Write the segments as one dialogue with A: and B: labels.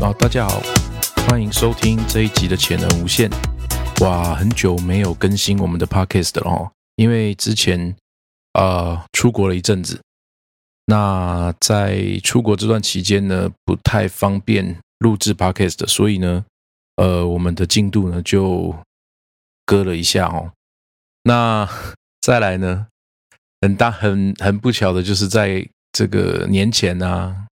A: 好，大家好，欢迎收听这一集的潜能无限。哇，很久没有更新我们的 podcast 了哦，因为之前呃出国了一阵子，那在出国这段期间呢，不太方便录制 podcast，所以呢，呃，我们的进度呢就搁了一下哦。那 再来呢，很大很很不巧的就是在这个年前呢。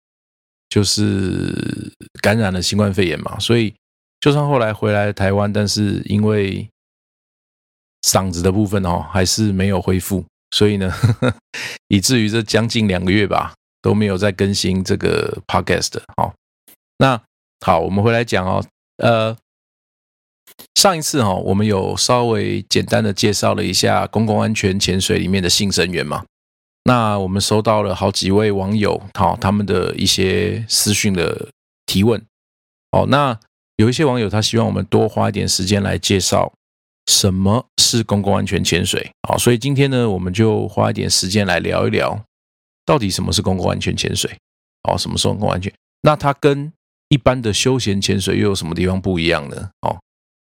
A: 就是感染了新冠肺炎嘛，所以就算后来回来台湾，但是因为嗓子的部分哦，还是没有恢复，所以呢，以至于这将近两个月吧，都没有再更新这个 podcast 哦。那好，我们回来讲哦，呃，上一次哈，我们有稍微简单的介绍了一下公共安全潜水里面的新生源嘛。那我们收到了好几位网友，好他们的一些私讯的提问，哦，那有一些网友他希望我们多花一点时间来介绍什么是公共安全潜水，好，所以今天呢，我们就花一点时间来聊一聊，到底什么是公共安全潜水，哦，什么是公共安全？那它跟一般的休闲潜水又有什么地方不一样呢？哦，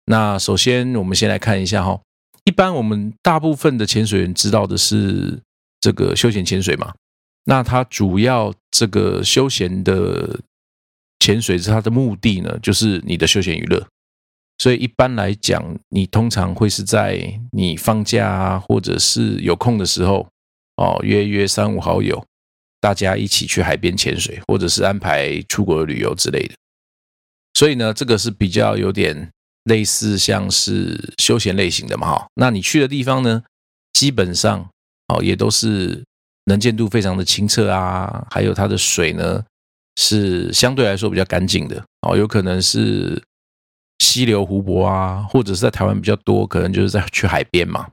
A: 那首先我们先来看一下哈，一般我们大部分的潜水员知道的是。这个休闲潜水嘛，那它主要这个休闲的潜水是它的目的呢，就是你的休闲娱乐。所以一般来讲，你通常会是在你放假啊，或者是有空的时候哦，约约三五好友，大家一起去海边潜水，或者是安排出国旅游之类的。所以呢，这个是比较有点类似像是休闲类型的嘛，哈。那你去的地方呢，基本上。哦，也都是能见度非常的清澈啊，还有它的水呢是相对来说比较干净的哦，有可能是溪流、湖泊啊，或者是在台湾比较多，可能就是在去海边嘛，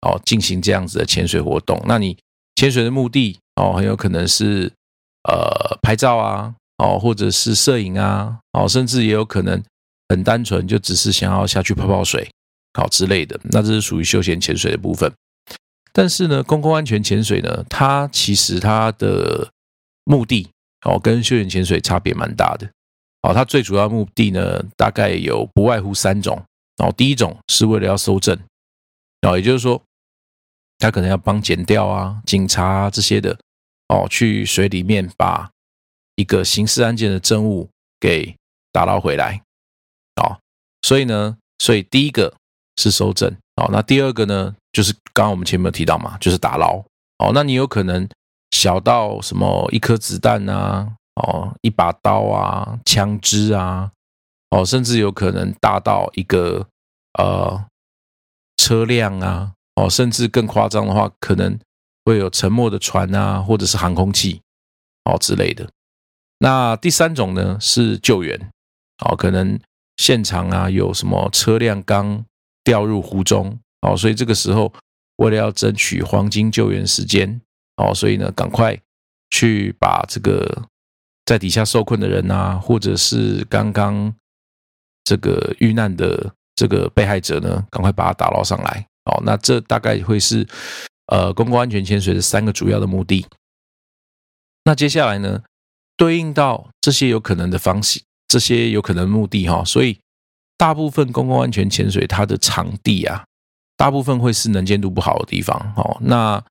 A: 哦，进行这样子的潜水活动。那你潜水的目的哦，很有可能是呃拍照啊，哦，或者是摄影啊，哦，甚至也有可能很单纯，就只是想要下去泡泡水，好之类的。那这是属于休闲潜水的部分。但是呢，公共安全潜水呢，它其实它的目的哦，跟休闲潜水差别蛮大的哦。它最主要目的呢，大概有不外乎三种哦。第一种是为了要搜证哦，也就是说，他可能要帮检调啊、警察这些的哦，去水里面把一个刑事案件的证物给打捞回来哦。所以呢，所以第一个是搜证哦，那第二个呢？就是刚刚我们前面有提到嘛，就是打捞哦。那你有可能小到什么一颗子弹啊，哦，一把刀啊，枪支啊，哦，甚至有可能大到一个呃车辆啊，哦，甚至更夸张的话，可能会有沉没的船啊，或者是航空器哦之类的。那第三种呢是救援哦，可能现场啊有什么车辆刚掉入湖中。哦，所以这个时候，为了要争取黄金救援时间，哦，所以呢，赶快去把这个在底下受困的人啊，或者是刚刚这个遇难的这个被害者呢，赶快把他打捞上来。哦，那这大概会是呃公共安全潜水的三个主要的目的。那接下来呢，对应到这些有可能的方式，这些有可能目的哈，所以大部分公共安全潜水它的场地啊。大部分会是能见度不好的地方，哦，那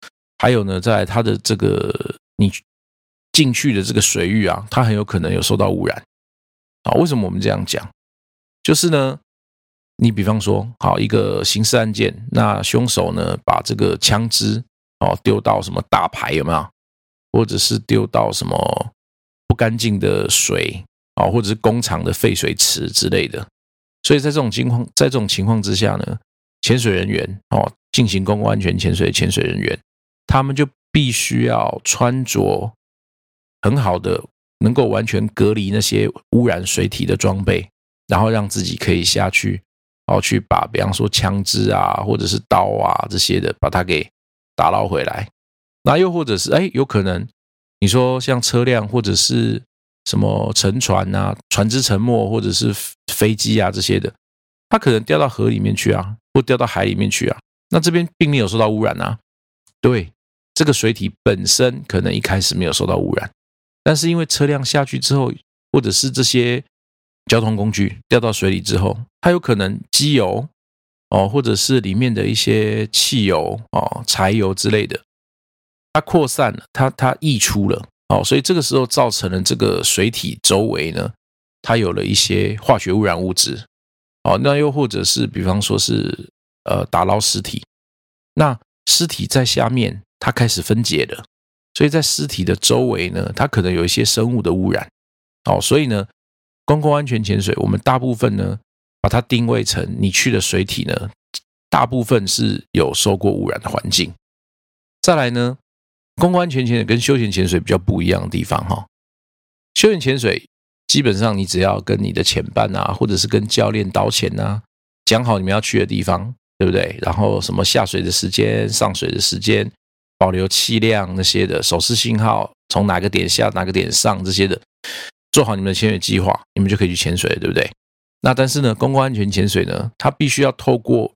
A: 还有呢，在它的这个你进去的这个水域啊，它很有可能有受到污染，啊，为什么我们这样讲？就是呢，你比方说，好一个刑事案件，那凶手呢把这个枪支哦丢到什么大排有没有？或者是丢到什么不干净的水啊，或者是工厂的废水池之类的，所以在这种情况，在这种情况之下呢？潜水人员哦，进行公共安全潜水潜水人员，他们就必须要穿着很好的能够完全隔离那些污染水体的装备，然后让自己可以下去，然后去把比方说枪支啊，或者是刀啊这些的，把它给打捞回来。那又或者是哎，有可能你说像车辆或者是什么沉船啊、船只沉没，或者是飞机啊这些的，它可能掉到河里面去啊，或掉到海里面去啊。那这边并没有受到污染啊，对，这个水体本身可能一开始没有受到污染。但是因为车辆下去之后，或者是这些交通工具掉到水里之后，它有可能机油哦，或者是里面的一些汽油哦、柴油之类的，它扩散了，它它溢出了哦，所以这个时候造成了这个水体周围呢，它有了一些化学污染物质哦。那又或者是比方说是呃打捞尸体，那尸体在下面它开始分解了。所以在尸体的周围呢，它可能有一些生物的污染，哦，所以呢，公共安全潜水，我们大部分呢把它定位成你去的水体呢，大部分是有受过污染的环境。再来呢，公共安全潜水跟休闲潜水比较不一样的地方哈，休闲潜水基本上你只要跟你的潜伴啊，或者是跟教练导潜啊，讲好你们要去的地方，对不对？然后什么下水的时间、上水的时间。保留气量那些的手势信号，从哪个点下哪个点上这些的，做好你们的潜水计划，你们就可以去潜水，对不对？那但是呢，公共安全潜水呢，它必须要透过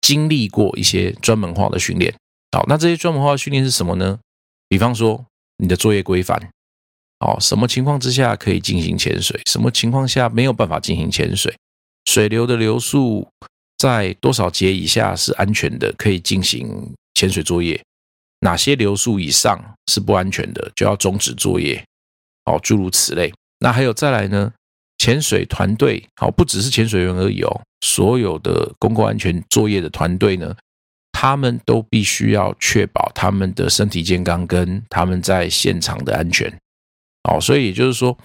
A: 经历过一些专门化的训练。好，那这些专门化的训练是什么呢？比方说你的作业规范，哦，什么情况之下可以进行潜水，什么情况下没有办法进行潜水，水流的流速在多少节以下是安全的，可以进行潜水作业。哪些流速以上是不安全的，就要终止作业，哦，诸如此类。那还有再来呢？潜水团队，好，不只是潜水员而已哦，所有的公共安全作业的团队呢，他们都必须要确保他们的身体健康跟他们在现场的安全，哦，所以也就是说，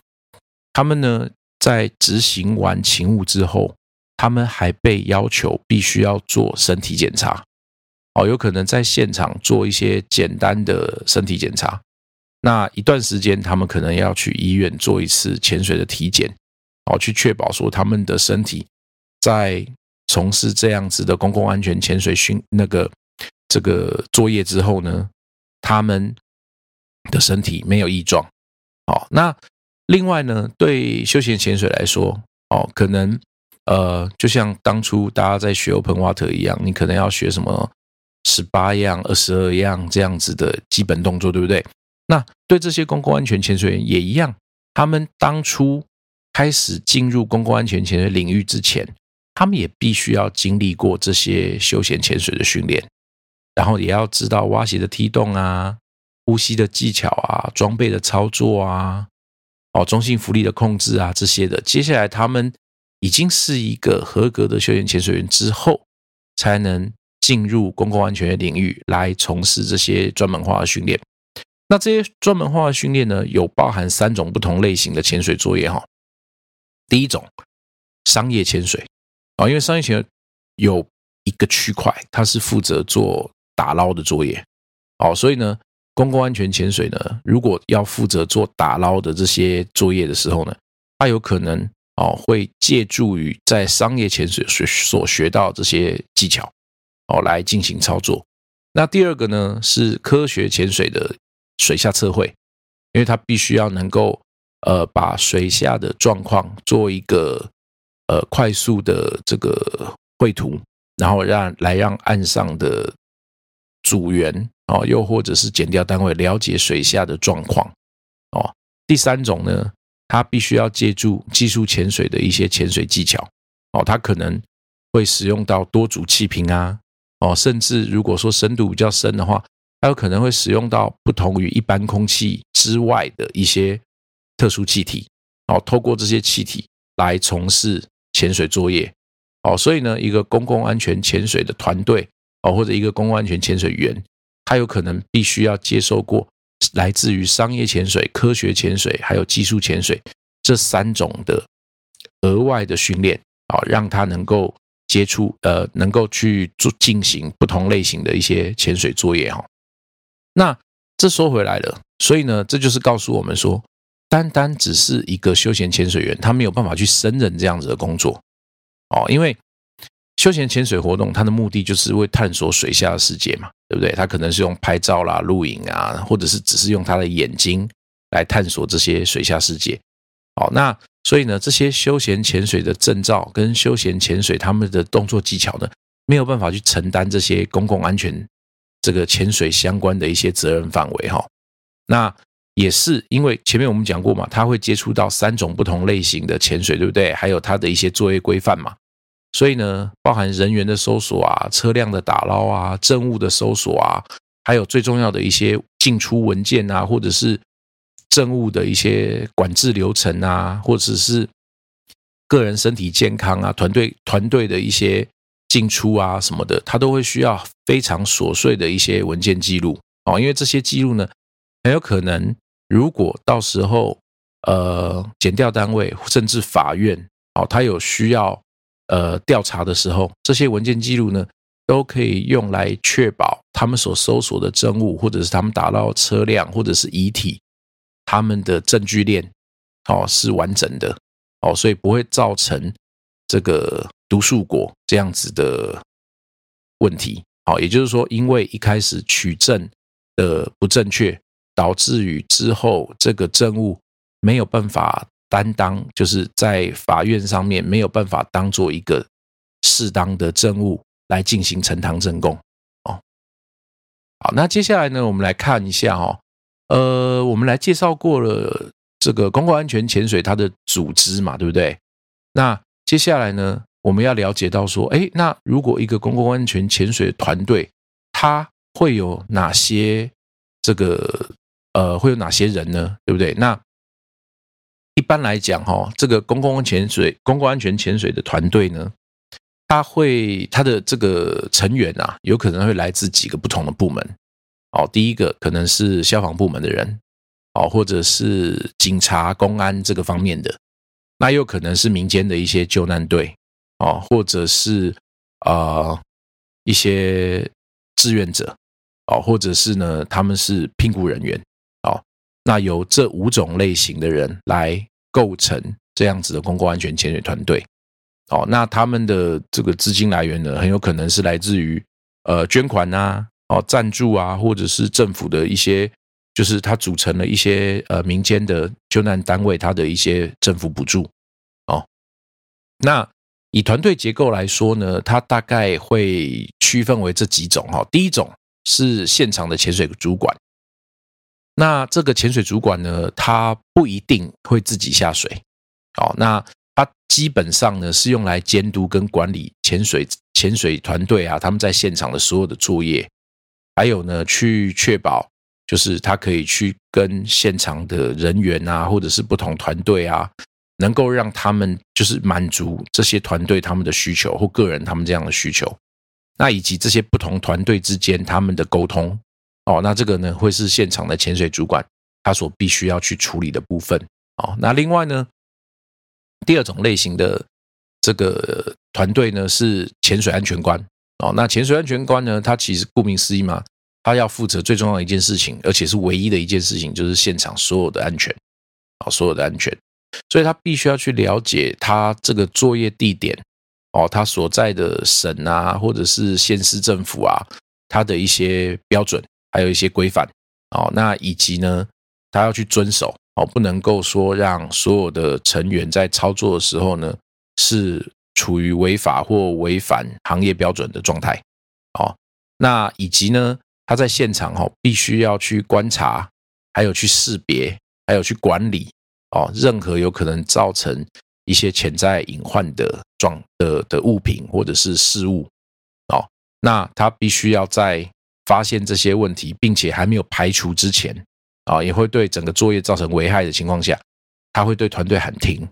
A: 他们呢在执行完勤务之后，他们还被要求必须要做身体检查。哦，有可能在现场做一些简单的身体检查，那一段时间他们可能要去医院做一次潜水的体检，哦，去确保说他们的身体在从事这样子的公共安全潜水训那个这个作业之后呢，他们的身体没有异状。哦，那另外呢，对休闲潜水来说，哦，可能呃，就像当初大家在学 Open Water 一样，你可能要学什么？十八样、二十二样这样子的基本动作，对不对？那对这些公共安全潜水员也一样，他们当初开始进入公共安全潜水领域之前，他们也必须要经历过这些休闲潜水的训练，然后也要知道蛙鞋的踢动啊、呼吸的技巧啊、装备的操作啊、哦中性浮力的控制啊这些的。接下来，他们已经是一个合格的休闲潜水员之后，才能。进入公共安全的领域来从事这些专门化的训练。那这些专门化的训练呢，有包含三种不同类型的潜水作业哈。第一种，商业潜水啊，因为商业潜水有一个区块，它是负责做打捞的作业哦，所以呢，公共安全潜水呢，如果要负责做打捞的这些作业的时候呢，它有可能哦会借助于在商业潜水所所学到这些技巧。哦，来进行操作。那第二个呢，是科学潜水的水下测绘，因为它必须要能够呃把水下的状况做一个呃快速的这个绘图，然后让来让岸上的组员哦，又或者是减掉单位了解水下的状况哦。第三种呢，它必须要借助技术潜水的一些潜水技巧哦，它可能会使用到多组气瓶啊。哦，甚至如果说深度比较深的话，它有可能会使用到不同于一般空气之外的一些特殊气体，哦，透过这些气体来从事潜水作业，哦，所以呢，一个公共安全潜水的团队，哦，或者一个公共安全潜水员，他有可能必须要接受过来自于商业潜水、科学潜水还有技术潜水这三种的额外的训练，啊，让他能够。接触呃，能够去做进行不同类型的一些潜水作业哈。那这说回来了，所以呢，这就是告诉我们说，单单只是一个休闲潜水员，他没有办法去胜任这样子的工作哦，因为休闲潜水活动它的目的就是为探索水下的世界嘛，对不对？他可能是用拍照啦、录影啊，或者是只是用他的眼睛来探索这些水下世界。好，那所以呢，这些休闲潜水的证照跟休闲潜水他们的动作技巧呢，没有办法去承担这些公共安全这个潜水相关的一些责任范围哈。那也是因为前面我们讲过嘛，他会接触到三种不同类型的潜水，对不对？还有他的一些作业规范嘛。所以呢，包含人员的搜索啊、车辆的打捞啊、证物的搜索啊，还有最重要的一些进出文件啊，或者是。政务的一些管制流程啊，或者是个人身体健康啊，团队团队的一些进出啊什么的，他都会需要非常琐碎的一些文件记录哦。因为这些记录呢，很有可能如果到时候呃，检调单位甚至法院哦，他有需要呃调查的时候，这些文件记录呢，都可以用来确保他们所搜索的证物，或者是他们打捞车辆或者是遗体。他们的证据链哦是完整的哦，所以不会造成这个毒树果这样子的问题。好，也就是说，因为一开始取证的不正确，导致于之后这个证物没有办法担当，就是在法院上面没有办法当做一个适当的证物来进行呈堂证供。哦，好，那接下来呢，我们来看一下哦。呃，我们来介绍过了这个公共安全潜水它的组织嘛，对不对？那接下来呢，我们要了解到说，哎，那如果一个公共安全潜水团队，它会有哪些这个呃，会有哪些人呢？对不对？那一般来讲，哈，这个公共潜水、公共安全潜水的团队呢，他会他的这个成员啊，有可能会来自几个不同的部门。哦，第一个可能是消防部门的人，哦，或者是警察、公安这个方面的，那又可能是民间的一些救难队，哦，或者是啊一些志愿者，哦，或者是呢他们是聘雇人员，哦，那由这五种类型的人来构成这样子的公共安全潜水团队，哦，那他们的这个资金来源呢，很有可能是来自于呃捐款呐。哦，赞助啊，或者是政府的一些，就是他组成了一些呃民间的救难单位，他的一些政府补助。哦，那以团队结构来说呢，它大概会区分为这几种哈。第一种是现场的潜水主管，那这个潜水主管呢，他不一定会自己下水。哦，那他基本上呢是用来监督跟管理潜水潜水团队啊，他们在现场的所有的作业。还有呢，去确保就是他可以去跟现场的人员啊，或者是不同团队啊，能够让他们就是满足这些团队他们的需求或个人他们这样的需求，那以及这些不同团队之间他们的沟通哦，那这个呢会是现场的潜水主管他所必须要去处理的部分哦。那另外呢，第二种类型的这个团队呢是潜水安全官。哦，那潜水安全官呢？他其实顾名思义嘛，他要负责最重要的一件事情，而且是唯一的一件事情，就是现场所有的安全，啊，所有的安全。所以他必须要去了解他这个作业地点，哦，他所在的省啊，或者是县市政府啊，他的一些标准，还有一些规范，哦，那以及呢，他要去遵守，哦，不能够说让所有的成员在操作的时候呢是。处于违法或违反行业标准的状态，哦，那以及呢，他在现场哈，必须要去观察，还有去识别，还有去管理，哦，任何有可能造成一些潜在隐患的状的的物品或者是事物，哦，那他必须要在发现这些问题，并且还没有排除之前，啊，也会对整个作业造成危害的情况下，他会对团队喊停。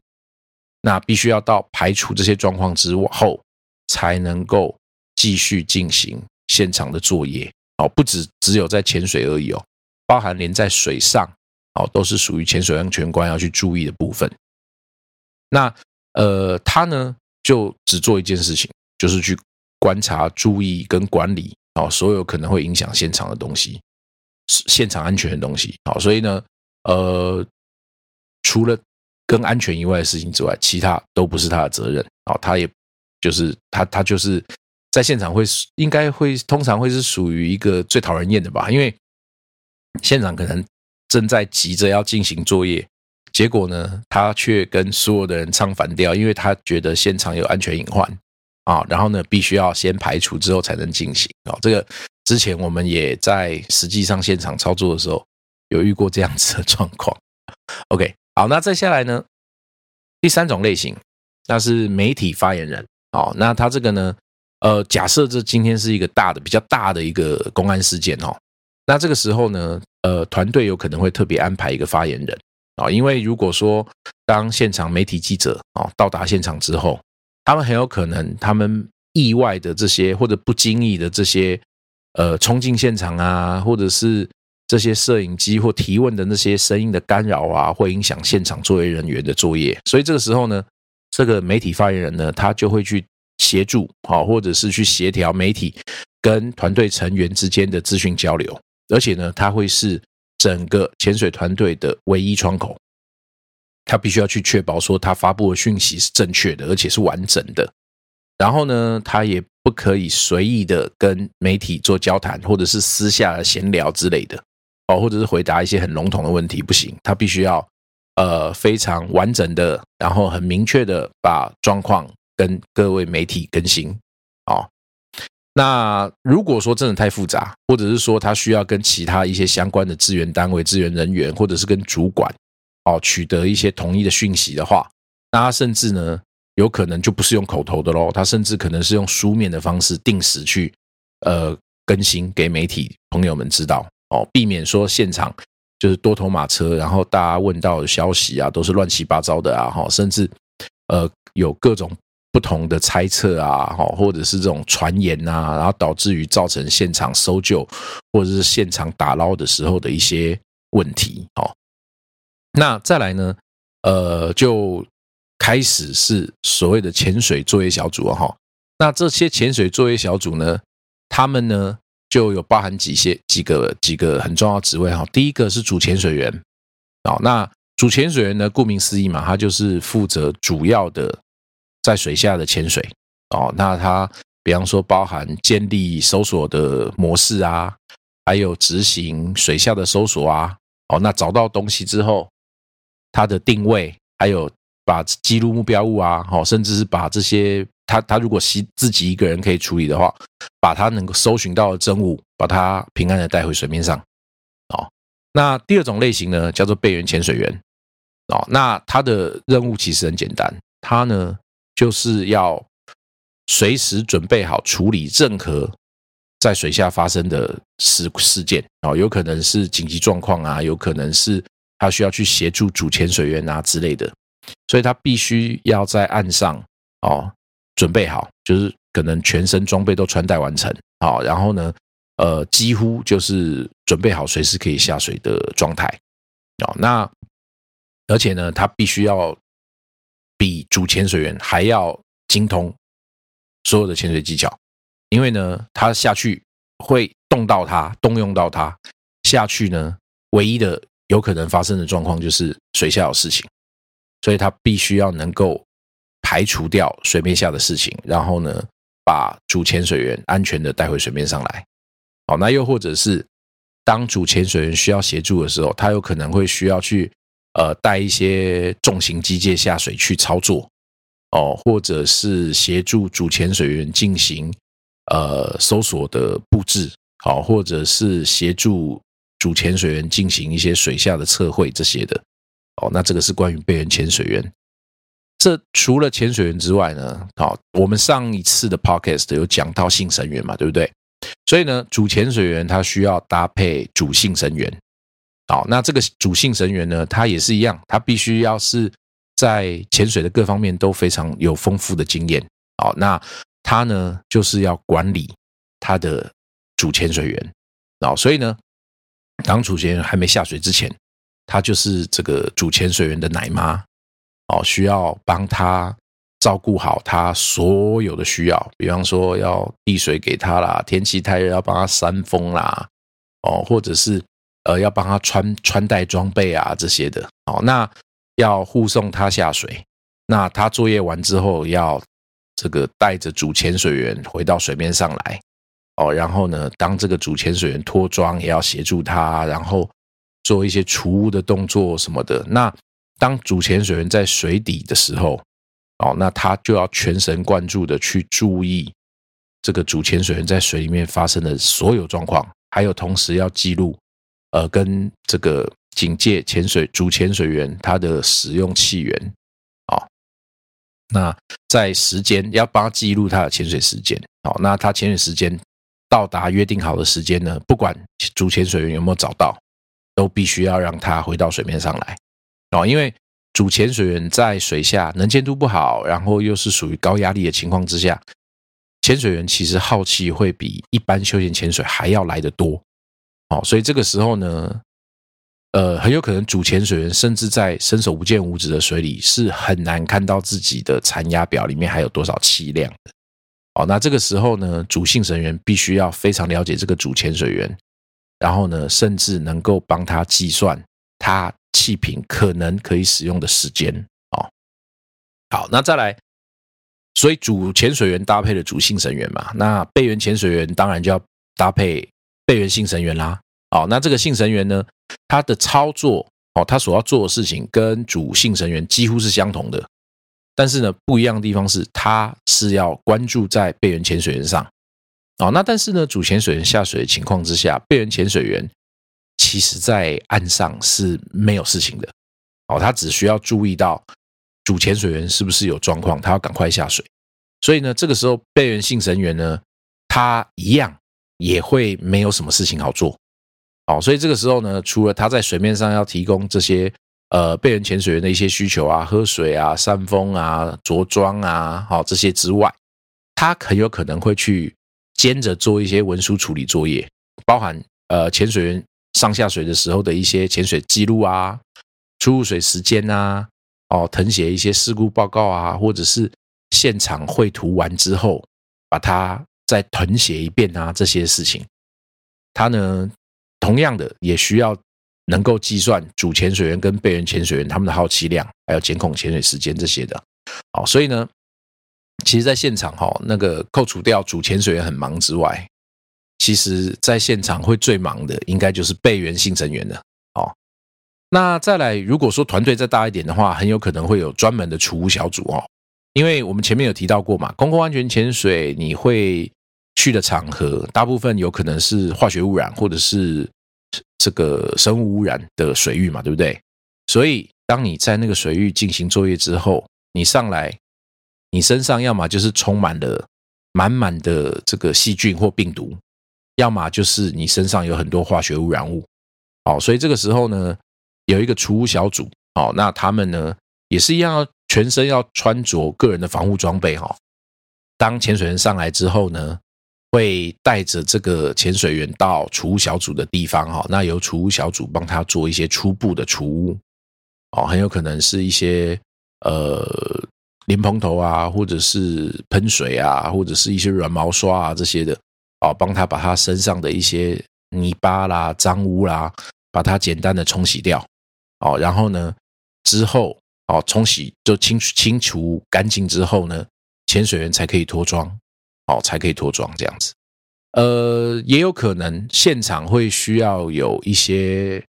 A: 那必须要到排除这些状况之后，才能够继续进行现场的作业哦。不止只有在潜水而已哦，包含连在水上哦，都是属于潜水安全官要去注意的部分。那呃，他呢就只做一件事情，就是去观察、注意跟管理哦，所有可能会影响现场的东西，现场安全的东西。好，所以呢，呃。除了跟安全以外的事情之外，其他都不是他的责任哦。他也就是他他就是在现场会应该会通常会是属于一个最讨人厌的吧，因为现场可能正在急着要进行作业，结果呢，他却跟所有的人唱反调，因为他觉得现场有安全隐患啊，然后呢，必须要先排除之后才能进行哦。这个之前我们也在实际上现场操作的时候有遇过这样子的状况。OK。好，那再下来呢？第三种类型，那是媒体发言人。哦，那他这个呢？呃，假设这今天是一个大的、比较大的一个公安事件哦。那这个时候呢，呃，团队有可能会特别安排一个发言人啊，因为如果说当现场媒体记者啊到达现场之后，他们很有可能他们意外的这些或者不经意的这些呃冲进现场啊，或者是。这些摄影机或提问的那些声音的干扰啊，会影响现场作业人员的作业。所以这个时候呢，这个媒体发言人呢，他就会去协助，好，或者是去协调媒体跟团队成员之间的资讯交流。而且呢，他会是整个潜水团队的唯一窗口。他必须要去确保说，他发布的讯息是正确的，而且是完整的。然后呢，他也不可以随意的跟媒体做交谈，或者是私下闲聊之类的。哦，或者是回答一些很笼统的问题不行，他必须要呃非常完整的，然后很明确的把状况跟各位媒体更新。哦，那如果说真的太复杂，或者是说他需要跟其他一些相关的资源单位、资源人员，或者是跟主管哦取得一些统一的讯息的话，那他甚至呢有可能就不是用口头的喽，他甚至可能是用书面的方式定时去呃更新给媒体朋友们知道。哦，避免说现场就是多头马车，然后大家问到的消息啊，都是乱七八糟的啊，哈，甚至呃有各种不同的猜测啊，或者是这种传言呐，然后导致于造成现场搜救或者是现场打捞的时候的一些问题。哦，那再来呢，呃，就开始是所谓的潜水作业小组哈，那这些潜水作业小组呢，他们呢？就有包含几些几个几个很重要职位哈，第一个是主潜水员，哦，那主潜水员呢，顾名思义嘛，他就是负责主要的在水下的潜水，哦，那他比方说包含建立搜索的模式啊，还有执行水下的搜索啊，哦，那找到东西之后，他的定位，还有把记录目标物啊，好，甚至是把这些。他他如果自自己一个人可以处理的话，把他能够搜寻到的真物，把它平安的带回水面上。哦，那第二种类型呢，叫做备援潜水员。哦，那他的任务其实很简单，他呢就是要随时准备好处理任何在水下发生的事事件。哦，有可能是紧急状况啊，有可能是他需要去协助主潜水员啊之类的，所以他必须要在岸上哦。准备好，就是可能全身装备都穿戴完成，好，然后呢，呃，几乎就是准备好随时可以下水的状态，哦，那而且呢，他必须要比主潜水员还要精通所有的潜水技巧，因为呢，他下去会动到他，动用到他下去呢，唯一的有可能发生的状况就是水下有事情，所以他必须要能够。排除掉水面下的事情，然后呢，把主潜水员安全的带回水面上来。好，那又或者是当主潜水员需要协助的时候，他有可能会需要去呃带一些重型机械下水去操作，哦，或者是协助主潜水员进行呃搜索的布置，好，或者是协助主潜水员进行一些水下的测绘这些的。哦，那这个是关于备援潜水员。这除了潜水员之外呢？好，我们上一次的 podcast 有讲到性神员嘛，对不对？所以呢，主潜水员他需要搭配主性神员。好，那这个主性神员呢，他也是一样，他必须要是在潜水的各方面都非常有丰富的经验。好，那他呢，就是要管理他的主潜水员。好，所以呢，当主潜员还没下水之前，他就是这个主潜水员的奶妈。哦，需要帮他照顾好他所有的需要，比方说要递水给他啦，天气太热要帮他扇风啦，哦，或者是呃要帮他穿穿戴装备啊这些的。哦，那要护送他下水。那他作业完之后，要这个带着主潜水员回到水面上来。哦，然后呢，当这个主潜水员脱妆，也要协助他，然后做一些除污的动作什么的。那当主潜水员在水底的时候，哦，那他就要全神贯注的去注意这个主潜水员在水里面发生的所有状况，还有同时要记录，呃，跟这个警戒潜水主潜水员他的使用气源，啊，那在时间要帮他记录他的潜水时间，好，那他潜水时间到达约定好的时间呢，不管主潜水员有没有找到，都必须要让他回到水面上来。哦，因为主潜水员在水下能见度不好，然后又是属于高压力的情况之下，潜水员其实耗气会比一般休闲潜水还要来得多。哦，所以这个时候呢，呃，很有可能主潜水员甚至在伸手不见五指的水里是很难看到自己的残压表里面还有多少气量。哦，那这个时候呢，主信神员必须要非常了解这个主潜水员，然后呢，甚至能够帮他计算他。气瓶可能可以使用的时间哦，好，那再来，所以主潜水员搭配了主信神员嘛，那备员潜水员当然就要搭配备员信神员啦。哦，那这个信神员呢，他的操作哦，他所要做的事情跟主信神员几乎是相同的，但是呢，不一样的地方是，他是要关注在备员潜水员上。哦，那但是呢，主潜水员下水的情况之下，备员潜水员。其实，在岸上是没有事情的，哦，他只需要注意到主潜水员是不是有状况，他要赶快下水。所以呢，这个时候备员性神员呢，他一样也会没有什么事情好做，哦，所以这个时候呢，除了他在水面上要提供这些呃被人潜水员的一些需求啊，喝水啊、扇风啊、着装啊，好这些之外，他很有可能会去兼着做一些文书处理作业，包含呃潜水员。上下水的时候的一些潜水记录啊，出入水时间啊，哦，誊写一些事故报告啊，或者是现场绘图完之后，把它再誊写一遍啊，这些事情，他呢，同样的也需要能够计算主潜水员跟备员潜水员他们的耗气量，还有监控潜水时间这些的，哦，所以呢，其实在现场哈，那个扣除掉主潜水员很忙之外。其实，在现场会最忙的，应该就是备援性成员了。哦，那再来，如果说团队再大一点的话，很有可能会有专门的储物小组哦。因为我们前面有提到过嘛，公共安全潜水，你会去的场合，大部分有可能是化学污染或者是这个生物污染的水域嘛，对不对？所以，当你在那个水域进行作业之后，你上来，你身上要么就是充满了满满的这个细菌或病毒。要么就是你身上有很多化学污染物，哦，所以这个时候呢，有一个除污小组，哦，那他们呢也是一样，全身要穿着个人的防护装备，哈。当潜水员上来之后呢，会带着这个潜水员到储物小组的地方，哈，那由储物小组帮他做一些初步的除污，哦，很有可能是一些呃淋蓬头啊，或者是喷水啊，或者是一些软毛刷啊这些的。哦，帮他把他身上的一些泥巴啦、脏污啦，把它简单的冲洗掉。哦，然后呢，之后哦，冲洗就清清除干净之后呢，潜水员才可以脱妆。哦，才可以脱妆这样子。呃，也有可能现场会需要有一些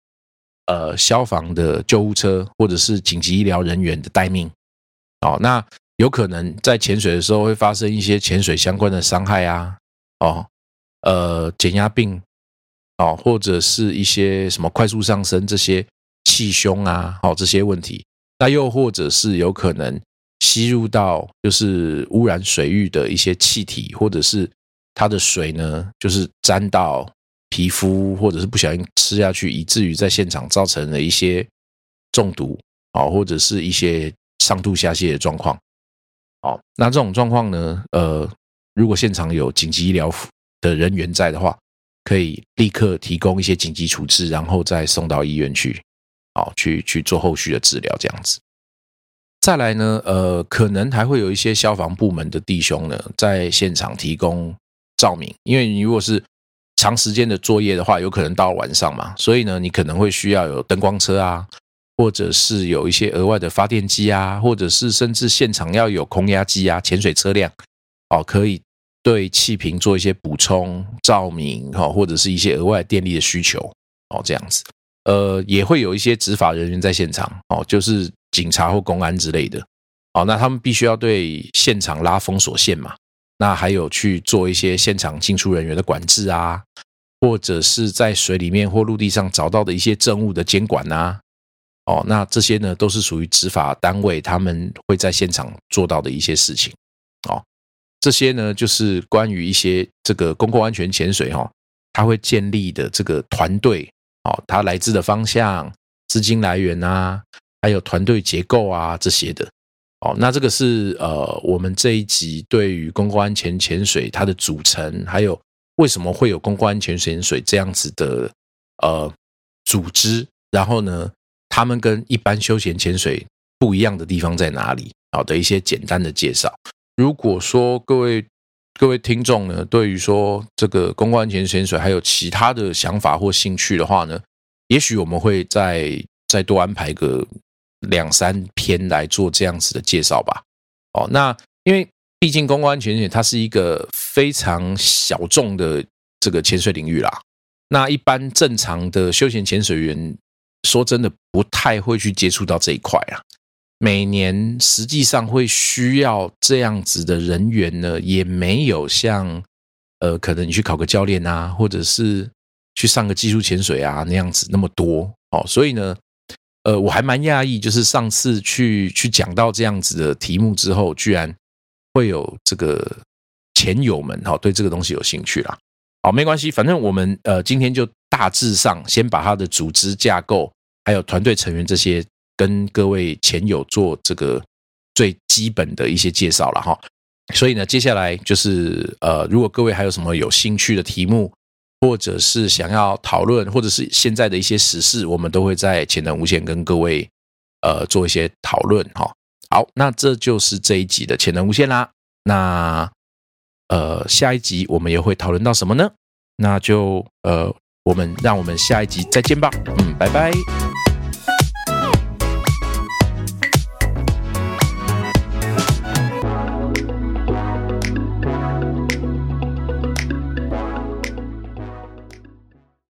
A: 呃消防的救护车或者是紧急医疗人员的待命。哦，那有可能在潜水的时候会发生一些潜水相关的伤害啊。哦。呃，减压病哦，或者是一些什么快速上升这些气胸啊，好这些问题，那又或者是有可能吸入到就是污染水域的一些气体，或者是它的水呢，就是沾到皮肤，或者是不小心吃下去，以至于在现场造成了一些中毒啊，或者是一些上吐下泻的状况。哦，那这种状况呢，呃，如果现场有紧急医疗的人员在的话，可以立刻提供一些紧急处置，然后再送到医院去，好去去做后续的治疗，这样子。再来呢，呃，可能还会有一些消防部门的弟兄呢，在现场提供照明，因为你如果是长时间的作业的话，有可能到晚上嘛，所以呢，你可能会需要有灯光车啊，或者是有一些额外的发电机啊，或者是甚至现场要有空压机啊、潜水车辆哦，可以对气瓶做一些补充、照明哈，或者是一些额外电力的需求哦，这样子。呃，也会有一些执法人员在现场哦，就是警察或公安之类的哦，那他们必须要对现场拉封锁线嘛，那还有去做一些现场进出人员的管制啊，或者是在水里面或陆地上找到的一些证物的监管呐。哦，那这些呢，都是属于执法单位他们会在现场做到的一些事情。哦，这些呢，就是关于一些这个公共安全潜水哈，它会建立的这个团队，哦，它来自的方向、资金来源啊，还有团队结构啊这些的。哦，那这个是呃，我们这一集对于公共安全潜水它的组成，还有为什么会有公共安全潜水这样子的呃组织，然后呢？他们跟一般休闲潜水不一样的地方在哪里？好的一些简单的介绍。如果说各位各位听众呢，对于说这个公共安全潜水还有其他的想法或兴趣的话呢，也许我们会再再多安排一个两三篇来做这样子的介绍吧。哦，那因为毕竟公共安全潜水它是一个非常小众的这个潜水领域啦。那一般正常的休闲潜水员。说真的，不太会去接触到这一块啊。每年实际上会需要这样子的人员呢，也没有像呃，可能你去考个教练啊，或者是去上个技术潜水啊那样子那么多哦。所以呢，呃，我还蛮讶异，就是上次去去讲到这样子的题目之后，居然会有这个前友们哈对这个东西有兴趣啦。好，没关系，反正我们呃今天就。大致上，先把他的组织架构，还有团队成员这些，跟各位前友做这个最基本的一些介绍了哈。所以呢，接下来就是呃，如果各位还有什么有兴趣的题目，或者是想要讨论，或者是现在的一些时事，我们都会在潜能无限跟各位呃做一些讨论哈。好，那这就是这一集的潜能无限啦。那呃，下一集我们也会讨论到什么呢？那就呃。我们让我们下一集再见吧，嗯，拜拜。